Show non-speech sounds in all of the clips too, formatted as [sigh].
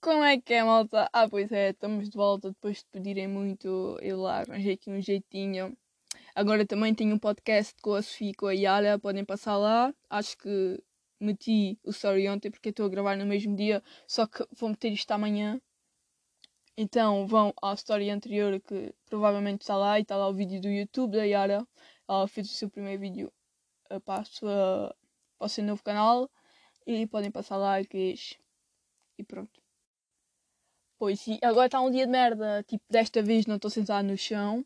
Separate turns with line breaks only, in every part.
Como é que é, malta? Ah, pois é, estamos de volta depois de pedirem muito. Eu lá arranjei aqui um jeitinho. Agora também tenho um podcast com a Sofia e com a Yara, podem passar lá. Acho que meti o story ontem porque estou a gravar no mesmo dia, só que vou meter isto amanhã. Então vão à story anterior que provavelmente está lá e está lá o vídeo do YouTube da Yara. Ela fez o seu primeiro vídeo para, a sua, para o seu novo canal e podem passar lá e, e pronto. Pois, e agora está um dia de merda. Tipo, desta vez não estou sentado no chão.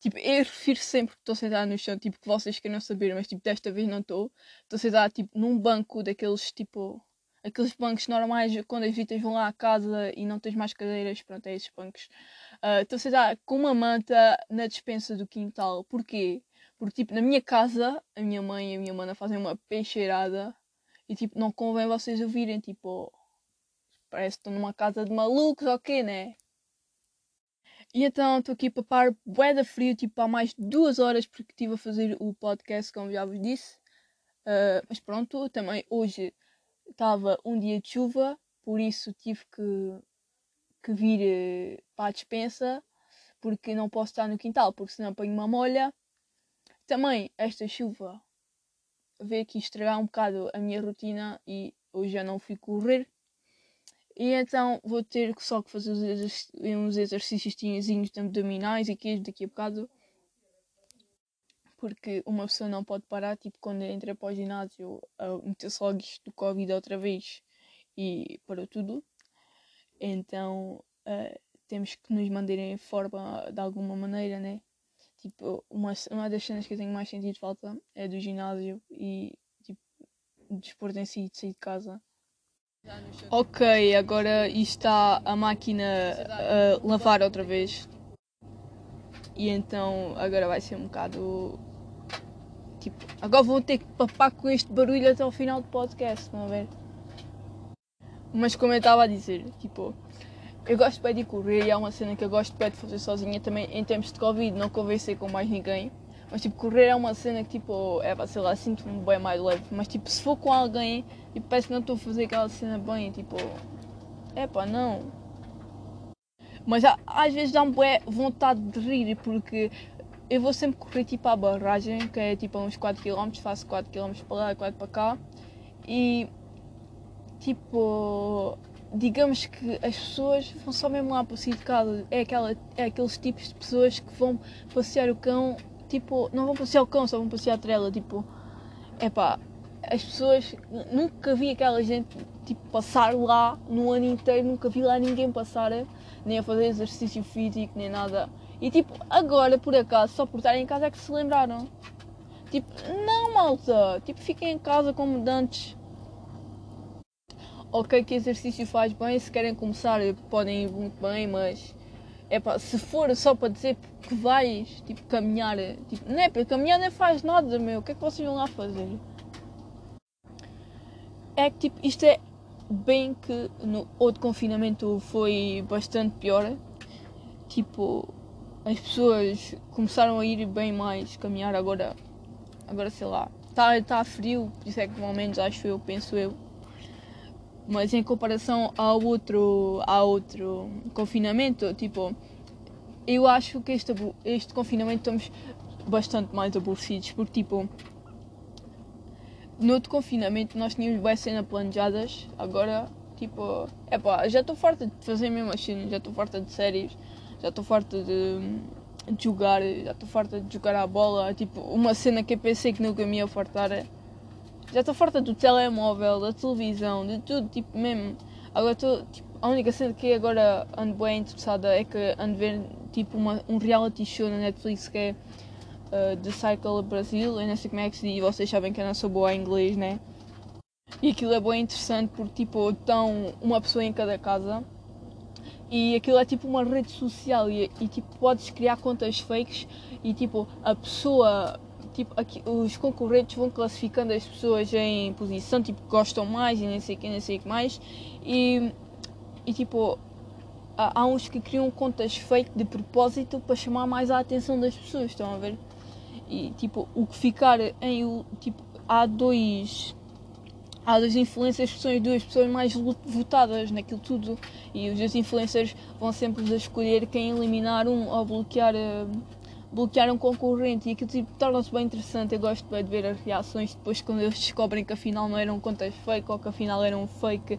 Tipo, eu refiro sempre que estou sentado no chão, tipo, que vocês queiram saber, mas tipo, desta vez não estou. Estou sentado, tipo, num banco daqueles, tipo, aqueles bancos normais quando as visitas vão lá à casa e não tens mais cadeiras, pronto, é esses bancos. Uh, estou sentado com uma manta na despensa do quintal. Porquê? Porque, tipo, na minha casa, a minha mãe e a minha mana fazem uma peixeirada e, tipo, não convém vocês ouvirem, tipo, Parece que estou numa casa de malucos, ok, né? E então estou aqui para par bué de frio, tipo há mais de duas horas, porque estive a fazer o podcast, como já vos disse. Uh, mas pronto, também hoje estava um dia de chuva, por isso tive que, que vir uh, para a despensa, porque não posso estar no quintal, porque senão apanho uma molha. Também esta chuva veio aqui estragar um bocado a minha rotina e hoje já não fui correr. E então vou ter só que fazer uns exercícios abdominais e queijo daqui a bocado. Porque uma pessoa não pode parar, tipo, quando entra para o ginásio, a meter-se logo isto do Covid outra vez e parou tudo. Então uh, temos que nos manter em forma de alguma maneira, né? Tipo, uma, uma das cenas que eu tenho mais sentido falta é do ginásio e, tipo, desporto em si, de sair de casa Ok, agora está a máquina a lavar outra vez. E então agora vai ser um bocado. Tipo, agora vou ter que papar com este barulho até ao final do podcast, estão a ver? Mas como eu estava a dizer, tipo, eu gosto bem de correr e é uma cena que eu gosto bem de fazer sozinha também em tempos de Covid, não conversei com mais ninguém. Mas tipo, correr é uma cena que tipo, é para sei lá, sinto-me bem mais leve. Mas tipo, se for com alguém e parece que não estou a fazer aquela cena bem, tipo, é pá, não. Mas às vezes dá-me vontade de rir porque eu vou sempre correr tipo à barragem, que é tipo a uns 4km, faço 4km para lá, 4 para cá. E tipo, digamos que as pessoas vão só mesmo lá para sair de casa. É, aquela, é aqueles tipos de pessoas que vão passear o cão tipo, não vão passear o cão, só vão passear a trela, tipo, é pá, as pessoas, nunca vi aquela gente, tipo, passar lá no ano inteiro, nunca vi lá ninguém passar, nem a fazer exercício físico, nem nada. E tipo, agora, por acaso, só por estarem em casa é que se lembraram. Tipo, não malta, tipo, fiquem em casa como dantes. Ok que exercício faz bem, se querem começar podem ir muito bem, mas é pá, se for só para dizer que vais, tipo, caminhar, tipo, não é, para caminhar nem faz nada, meu, o que é que vocês vão lá fazer? É que, tipo, isto é bem que no outro confinamento foi bastante pior, tipo, as pessoas começaram a ir bem mais caminhar agora, agora sei lá, está tá frio, isso é que pelo menos acho eu, penso eu, mas em comparação ao outro, ao outro confinamento, tipo, eu acho que este, este confinamento estamos bastante mais aborrecidos, porque tipo, no outro confinamento nós tínhamos boas cenas planejadas, agora tipo, é pá, já estou farta de fazer mesmo assim, já estou farta de séries, já estou farta de, de, jogar, já estou farta de jogar a bola, tipo, uma cena que eu pensei que nunca me ia fartar é já estou farta do telemóvel, da televisão, de tudo, tipo, mesmo. Agora estou, tipo, a única cena que agora ando bem interessada é que ando ver, tipo, uma, um reality show na Netflix que é uh, The Cycle Brasil. Eu não sei como é que se diz, vocês sabem que eu não sou boa em inglês, né? E aquilo é bem interessante porque, tipo, estão uma pessoa em cada casa e aquilo é tipo uma rede social e, e tipo podes criar contas fakes e tipo a pessoa tipo, aqui, os concorrentes vão classificando as pessoas em posição, tipo, gostam mais e nem sei que, nem sei que mais. E, e tipo, há, uns que criam contas fake de propósito para chamar mais a atenção das pessoas, estão a ver? E tipo, o que ficar em. Tipo, há dois. há dos influencers que são as duas pessoas mais votadas naquilo tudo e os influencers vão sempre escolher quem eliminar um ou bloquear, uh, bloquear um concorrente e aquilo tipo, torna-se bem interessante. Eu gosto bem de ver as reações depois quando eles descobrem que afinal não eram contas fake ou que afinal eram fake.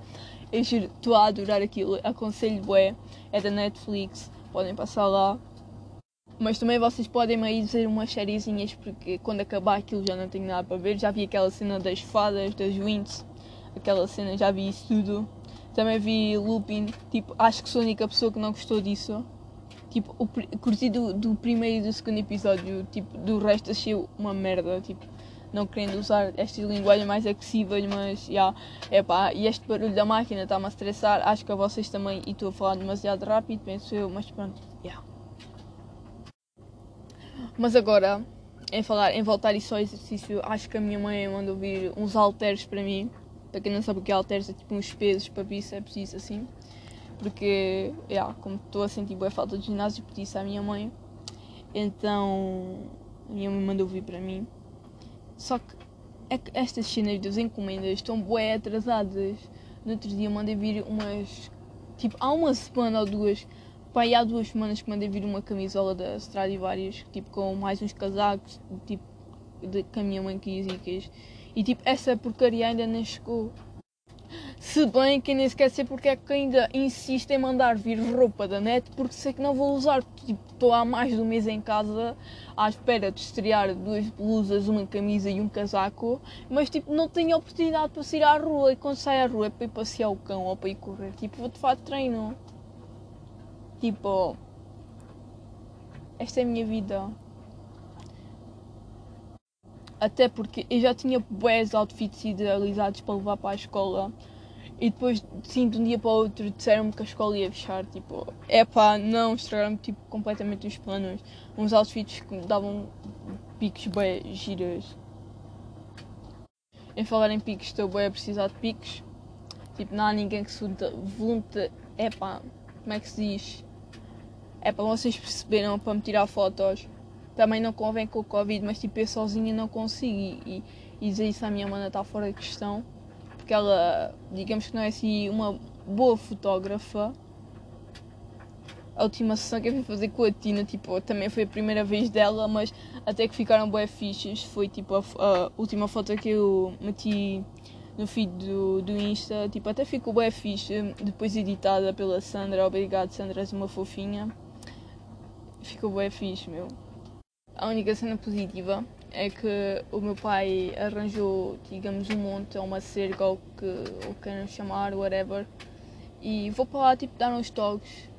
Eu estou a adorar aquilo, aconselho bué, é da Netflix, podem passar lá. Mas também vocês podem aí dizer umas sériezinhas porque quando acabar aquilo já não tenho nada para ver. Já vi aquela cena das fadas, das Winds, aquela cena, já vi isso tudo. Também vi Lupin, tipo, acho que sou a única pessoa que não gostou disso. Tipo, o, curti do, do primeiro e do segundo episódio, tipo, do resto achei uma merda, tipo, não querendo usar estas linguagens mais agressivas, mas, já, yeah, epá, e este barulho da máquina está-me a estressar, acho que a vocês também, e estou a falar demasiado rápido, penso eu, mas pronto, já. Mas agora, em falar, em voltar isso ao exercício, acho que a minha mãe mandou vir uns halteres para mim. Para quem não sabe o que é halteres, é tipo uns pesos para bíceps e isso assim. Porque, yeah, como estou a sentir boa falta de ginásio, pedi isso à minha mãe. Então, a minha mãe mandou vir para mim. Só que é que estas cenas das encomendas estão bué atrasadas. No outro dia mandei vir umas. Tipo, há uma semana ou duas Pai, há duas semanas que mandei vir uma camisola da Stradivarius, tipo, com mais uns casacos, tipo, de, que a minha mãe quis e quis. E, tipo, essa porcaria ainda nem chegou. Se bem que nem sequer sei porque é que ainda insisto em mandar vir roupa da net, porque sei que não vou usar. Tipo, estou há mais de um mês em casa à espera de estrear duas blusas, uma camisa e um casaco, mas tipo, não tenho oportunidade para sair à rua. E quando saio à rua é para ir passear o cão ou para ir correr. Tipo, vou de fato treino. Tipo, esta é a minha vida. Até porque eu já tinha bués outfits idealizados para levar para a escola. E depois, sim, de um dia para o outro, disseram-me que a escola ia fechar. Tipo, é pá, não, estragaram-me tipo, completamente os planos. Uns outfits que me davam picos bem giras. Em falar em picos, estou bem a precisar de picos. Tipo, não há ninguém que se volunte. É pá, como é que se diz? É para vocês perceberam, para me tirar fotos. Também não convém com o Covid, mas tipo, eu sozinha não consigo. E, e dizer isso à minha mana está fora de questão. Porque ela, digamos que não é assim uma boa fotógrafa. A última sessão que eu fui fazer com a Tina, tipo, também foi a primeira vez dela, mas até que ficaram bué fichas. Foi tipo a, a, última foto que eu meti no feed do, do Insta, tipo, até ficou bué ficha, depois editada pela Sandra. Obrigado, Sandra, és uma fofinha ficou bem fixe, meu. A única cena positiva é que o meu pai arranjou, digamos, um monte, uma cerca, ou que o queiram chamar, whatever. E vou para lá, tipo, dar uns toques.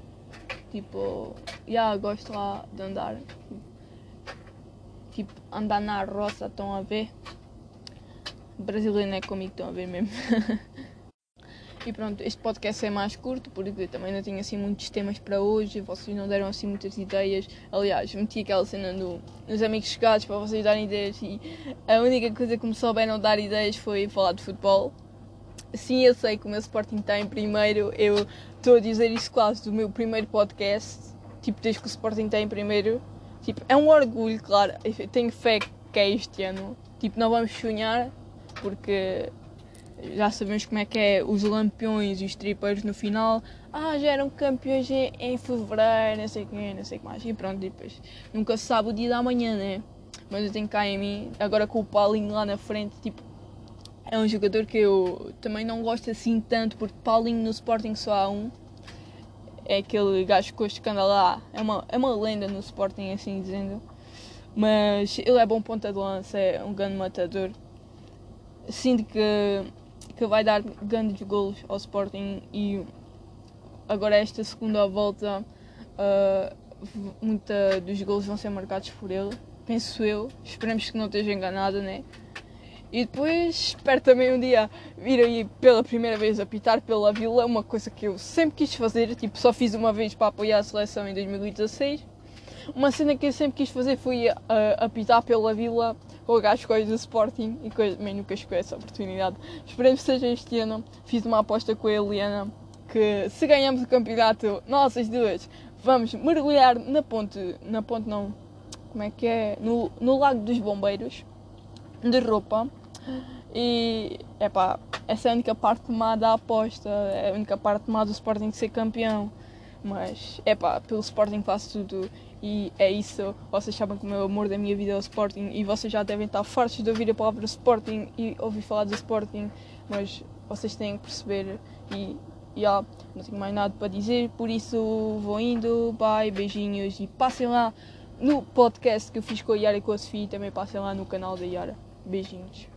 Tipo, já yeah, gosto lá de andar. Tipo, andar na roça, estão a ver? Brasileiro é comigo, estão a ver mesmo. [laughs] E pronto, este podcast é mais curto porque também não tinha assim muitos temas para hoje, vocês não deram assim muitas ideias. Aliás, meti aquela cena do, dos amigos chegados para vocês darem ideias e a única coisa que me souberam dar ideias foi falar de futebol. Sim, eu sei que o meu Sporting está em primeiro, eu estou a dizer isso quase do meu primeiro podcast, tipo, desde que o Sporting está em primeiro. Tipo, é um orgulho, claro, tenho fé que é este ano. Tipo, não vamos sonhar porque já sabemos como é que é os lampiões e os tripeiros no final. Ah, já eram campeões em, em fevereiro, não sei o que, não sei o que mais. E pronto, depois nunca se sabe o dia da manhã, né? Mas eu tenho cá em mim, agora com o Paulinho lá na frente, tipo, é um jogador que eu também não gosto assim tanto, porque Paulinho no Sporting só há um. É aquele gajo que hoje anda lá, é uma, é uma lenda no Sporting, assim dizendo. Mas ele é bom ponta de lança, é um grande matador. Sinto que que vai dar grandes golos ao Sporting e agora esta segunda volta uh, muita dos golos vão ser marcados por ele, penso eu. Esperemos que não esteja enganada, né? E depois espero também um dia vir aí pela primeira vez apitar pela Vila, uma coisa que eu sempre quis fazer, tipo, só fiz uma vez para apoiar a seleção em 2016. Uma cena que eu sempre quis fazer foi uh, apitar pela Vila com as coisas do Sporting e coisa, nunca chegou essa oportunidade. Esperemos que seja este ano. Fiz uma aposta com a Eliana que se ganhamos o campeonato, nós as duas, vamos mergulhar na ponte, na ponte não, como é que é? No, no Lago dos Bombeiros, de roupa. E, epá, essa é a única parte má da aposta, é a única parte má do Sporting ser campeão. Mas, epá, pelo Sporting faço tudo e é isso. Vocês sabem que o meu amor da minha vida é o Sporting e vocês já devem estar fartos de ouvir a palavra Sporting e ouvir falar do Sporting, mas vocês têm que perceber e yeah, não tenho mais nada para dizer, por isso vou indo, bye, beijinhos e passem lá no podcast que eu fiz com a Yara e com a Sofia, também passem lá no canal da Yara. Beijinhos.